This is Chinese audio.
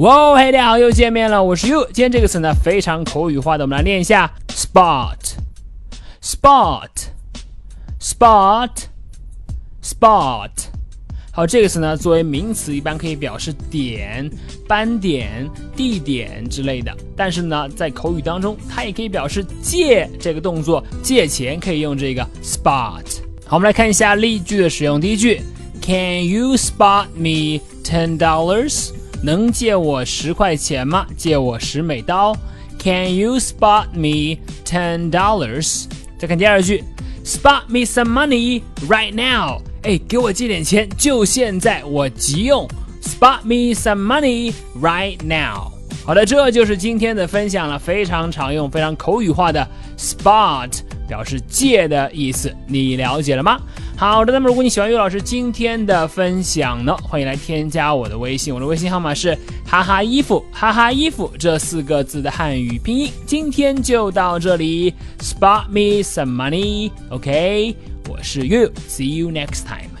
哇，嘿，大家好，又见面了，我是 You。今天这个词呢非常口语化的，我们来练一下 spot，spot，spot，spot。好，这个词呢作为名词一般可以表示点、斑点、地点之类的，但是呢在口语当中它也可以表示借这个动作，借钱可以用这个 spot。好，我们来看一下例句的使用。第一句，Can you spot me ten dollars？能借我十块钱吗？借我十美刀。Can you spot me ten dollars？再看第二句，Spot me some money right now。哎，给我借点钱，就现在，我急用。Spot me some money right now。好的，这就是今天的分享了，非常常用、非常口语化的 spot。表示借的意思，你了解了吗？好的，那么如果你喜欢岳老师今天的分享呢，欢迎来添加我的微信，我的微信号码是哈哈衣服哈哈衣服这四个字的汉语拼音。今天就到这里，Spot me some money，OK？我是 You，See you next time。